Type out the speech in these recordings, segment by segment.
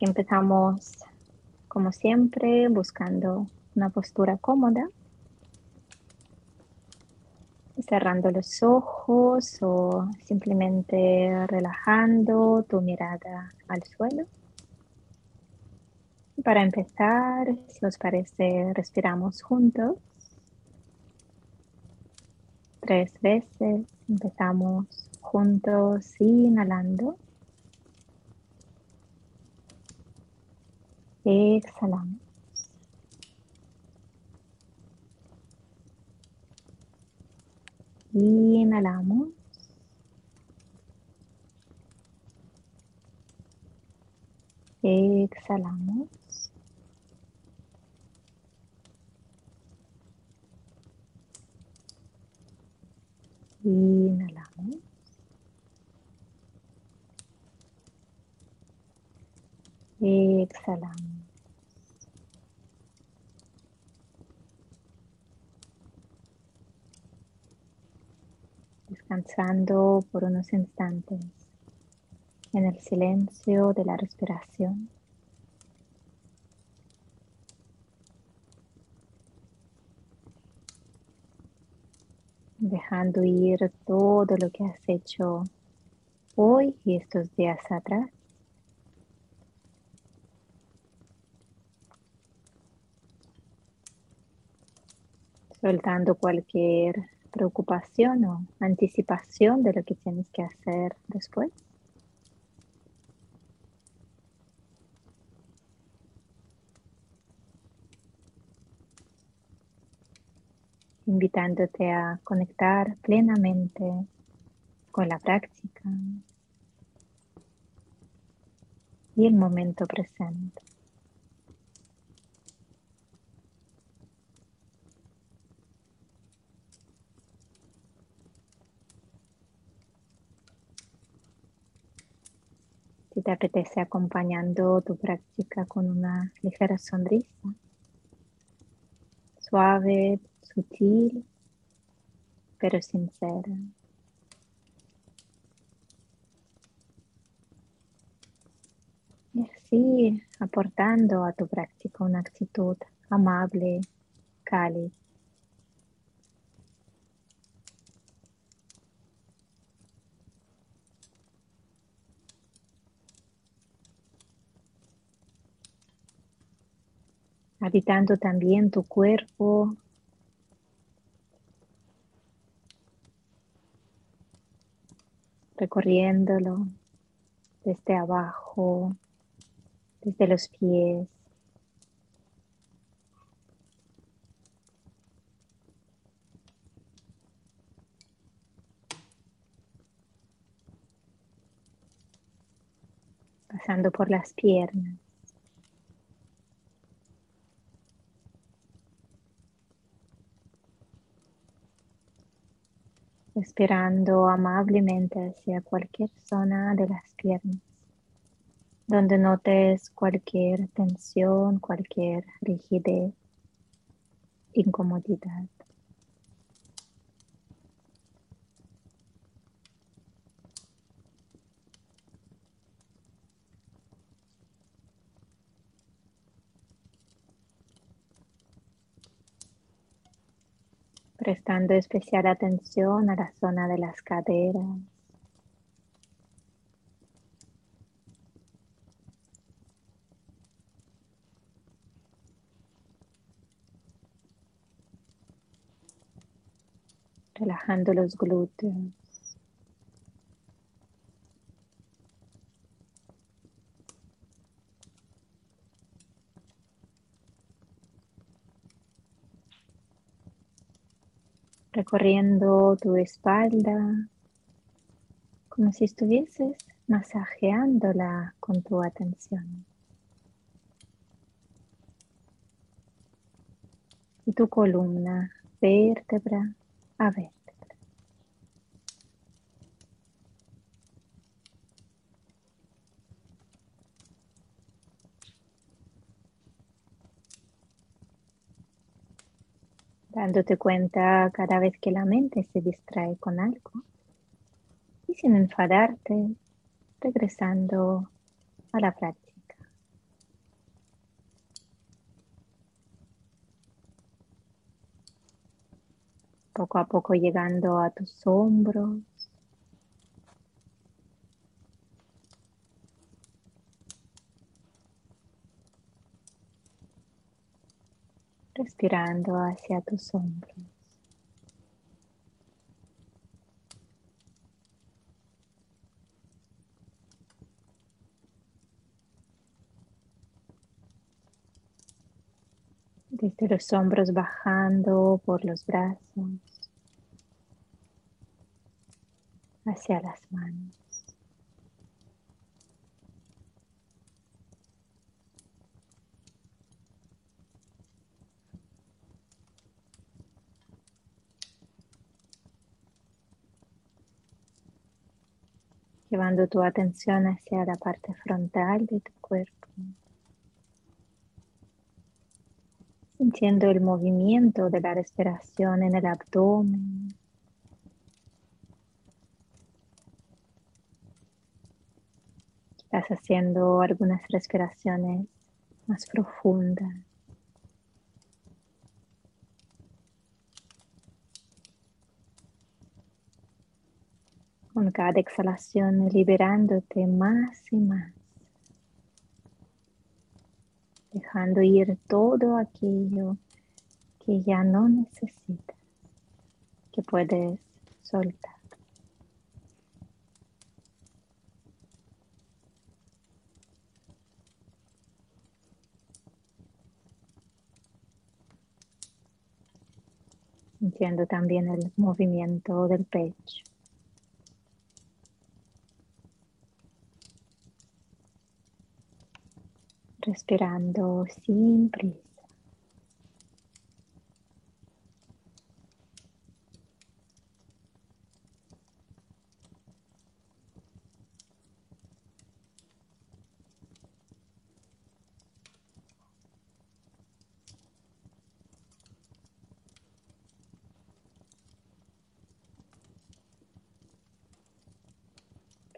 Empezamos, como siempre, buscando una postura cómoda. Cerrando los ojos o simplemente relajando tu mirada al suelo. Para empezar, si os parece, respiramos juntos. Tres veces empezamos juntos inhalando. Exhalamos. Inhalamos. Exhalamos. Inhalamos. Exhalamos. Por unos instantes en el silencio de la respiración. Dejando ir todo lo que has hecho hoy y estos días atrás. soltando cualquier preocupación o anticipación de lo que tienes que hacer después. invitándote a conectar plenamente con la práctica y el momento presente. Te apetece acompañando tu práctica con una ligera sonrisa, suave, sutil, pero sincera. Y así aportando a tu práctica una actitud amable, cálida. También tu cuerpo. recorriéndolo desde abajo, desde los pies. pasando por las piernas. Esperando amablemente hacia cualquier zona de las piernas, donde notes cualquier tensión, cualquier rigidez, incomodidad. Prestando especial atención a la zona de las caderas. Relajando los glúteos. Recorriendo tu espalda como si estuvieses masajeándola con tu atención. Y tu columna, vértebra a vértebra. dándote cuenta cada vez que la mente se distrae con algo y sin enfadarte, regresando a la práctica. Poco a poco llegando a tus hombros. Respirando hacia tus hombros. desde los hombros bajando por los brazos hacia las manos. Tu atención hacia la parte frontal de tu cuerpo. sintiendo el movimiento de la respiración en el abdomen. Estás haciendo algunas respiraciones más profundas. Con cada exhalación liberándote más y más dejando ir todo aquello que ya no necesitas, que puedes soltar. Sintiendo también el movimiento del pecho. Respirando sin prisa.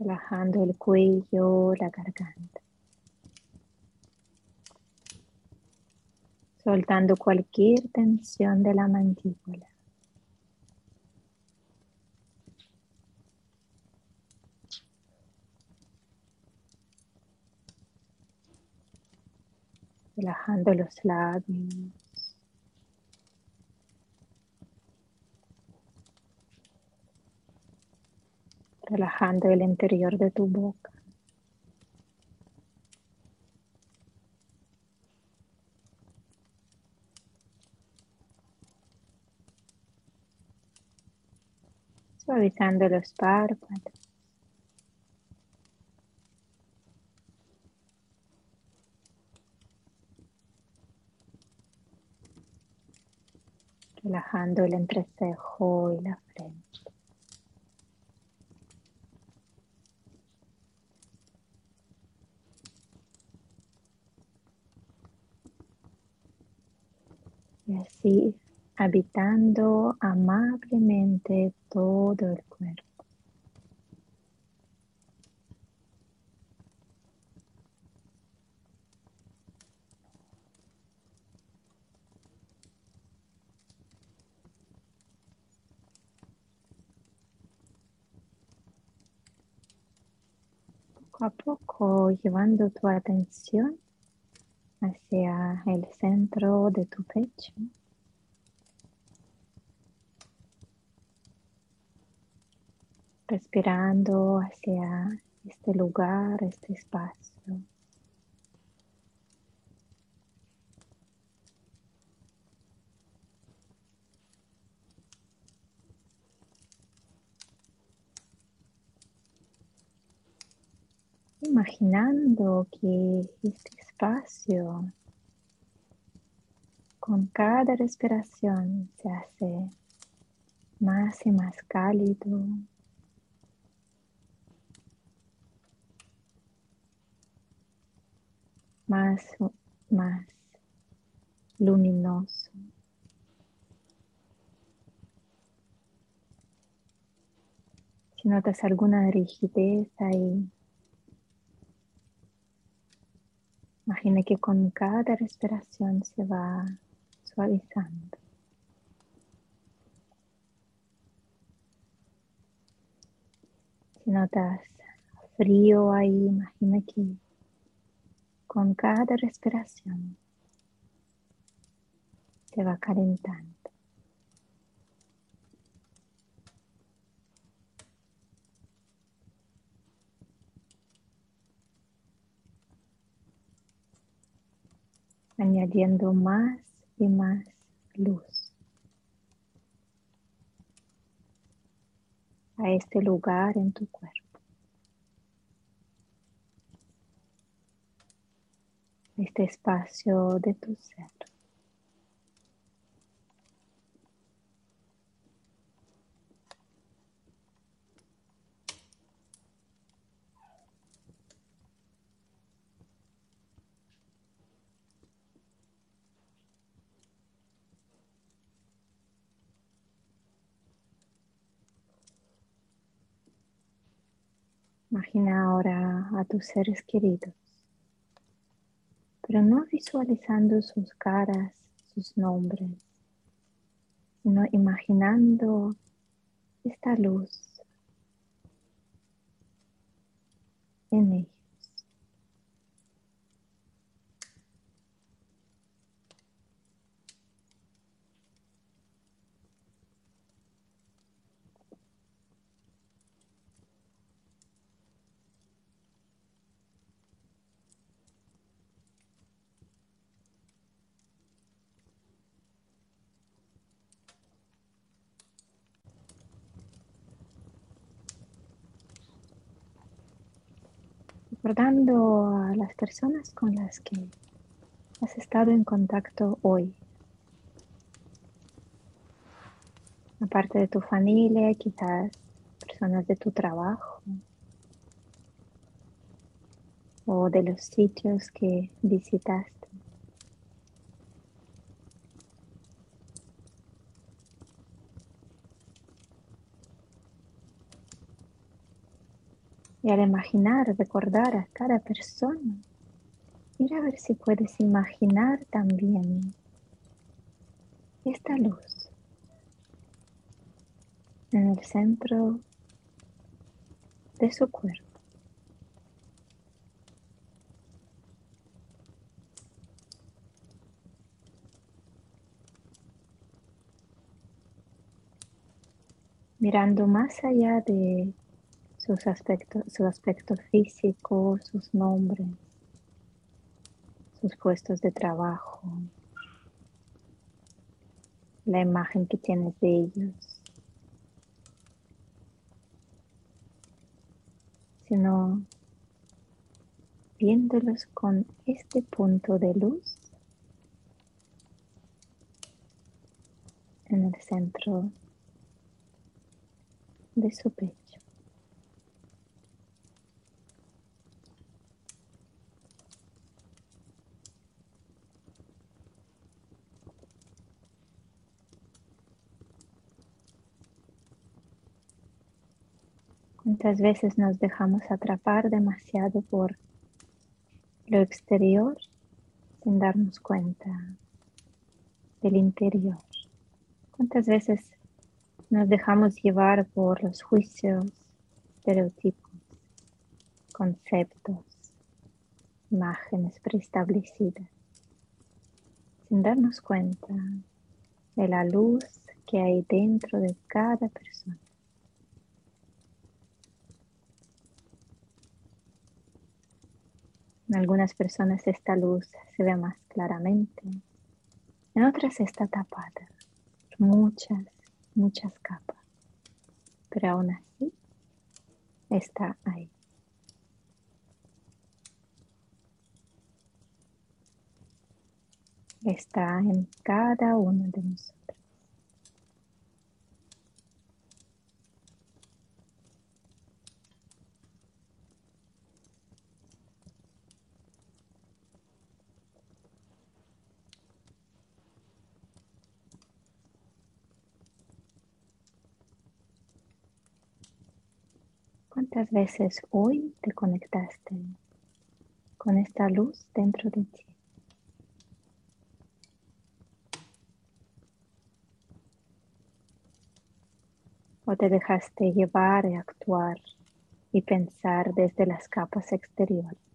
relajando el cuello, la garganta. Soltando cualquier tensión de la mandíbula. Relajando los labios. Relajando el interior de tu boca. Suavizando los párpados. Relajando el entrecejo y la frente. Y así habitando amablemente todo el cuerpo. Poco a poco llevando tu atención hacia el centro de tu pecho. Respirando hacia este lugar, este espacio. Imaginando que este espacio con cada respiración se hace más y más cálido, más, más luminoso. Si notas alguna rigidez ahí, imagina que con cada respiración se va suavizando. Si notas frío ahí, imagina que con cada respiración se va calentando. añadiendo más y más luz a este lugar en tu cuerpo. Este espacio de tu ser. Imagina ahora a tus seres queridos, pero no visualizando sus caras, sus nombres, sino imaginando esta luz en ellos. Recordando a las personas con las que has estado en contacto hoy. Aparte de tu familia, quizás personas de tu trabajo o de los sitios que visitaste. Y al imaginar, recordar a cada persona, mira a ver si puedes imaginar también esta luz en el centro de su cuerpo. Mirando más allá de sus aspectos, su aspecto físico, sus nombres, sus puestos de trabajo, la imagen que tienes de ellos, sino viéndolos con este punto de luz en el centro de su pecho. Muchas veces nos dejamos atrapar demasiado por lo exterior sin darnos cuenta del interior. ¿Cuántas veces nos dejamos llevar por los juicios, estereotipos, conceptos, imágenes preestablecidas, sin darnos cuenta de la luz que hay dentro de cada persona? En algunas personas esta luz se ve más claramente, en otras está tapada muchas, muchas capas, pero aún así está ahí. Está en cada uno de nosotros. ¿Cuántas veces hoy te conectaste con esta luz dentro de ti? ¿O te dejaste llevar y actuar y pensar desde las capas exteriores.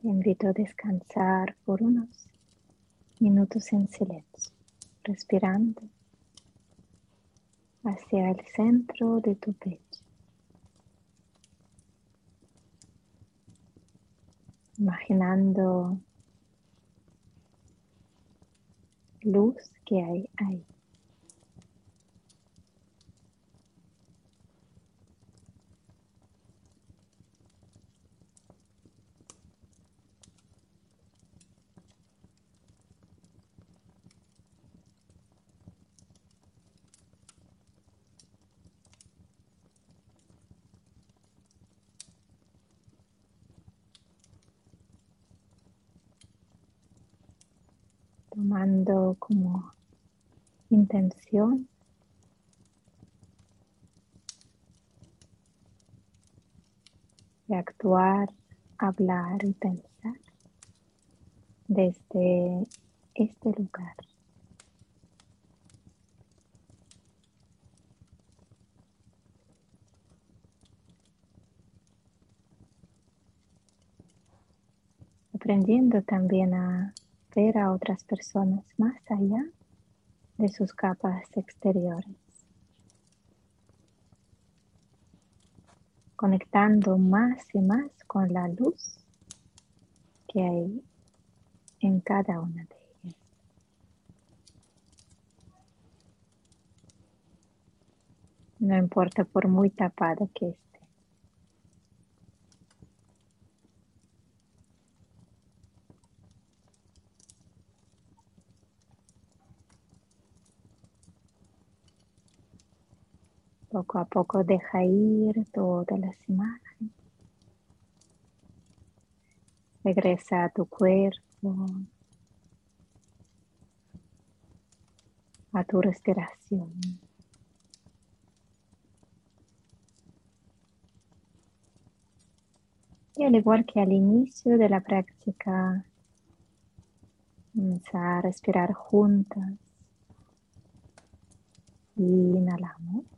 Te invito a descansar por unos minutos en silencio, respirando hacia el centro de tu pecho. Imaginando luz que hay ahí. Tomando como intención de actuar, hablar y pensar desde este lugar. Aprendiendo también a a otras personas más allá de sus capas exteriores. Conectando más y más con la luz que hay en cada una de ellas. No importa por muy tapado que esté. Poco a poco deja ir todas las imágenes. Regresa a tu cuerpo, a tu respiración. Y al igual que al inicio de la práctica, vamos a respirar juntas. Inhalamos.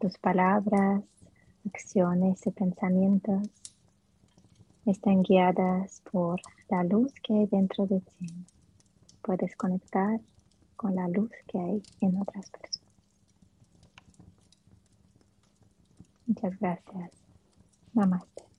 Tus palabras, acciones y pensamientos están guiadas por la luz que hay dentro de ti. Puedes conectar con la luz que hay en otras personas. Muchas gracias. Namaste.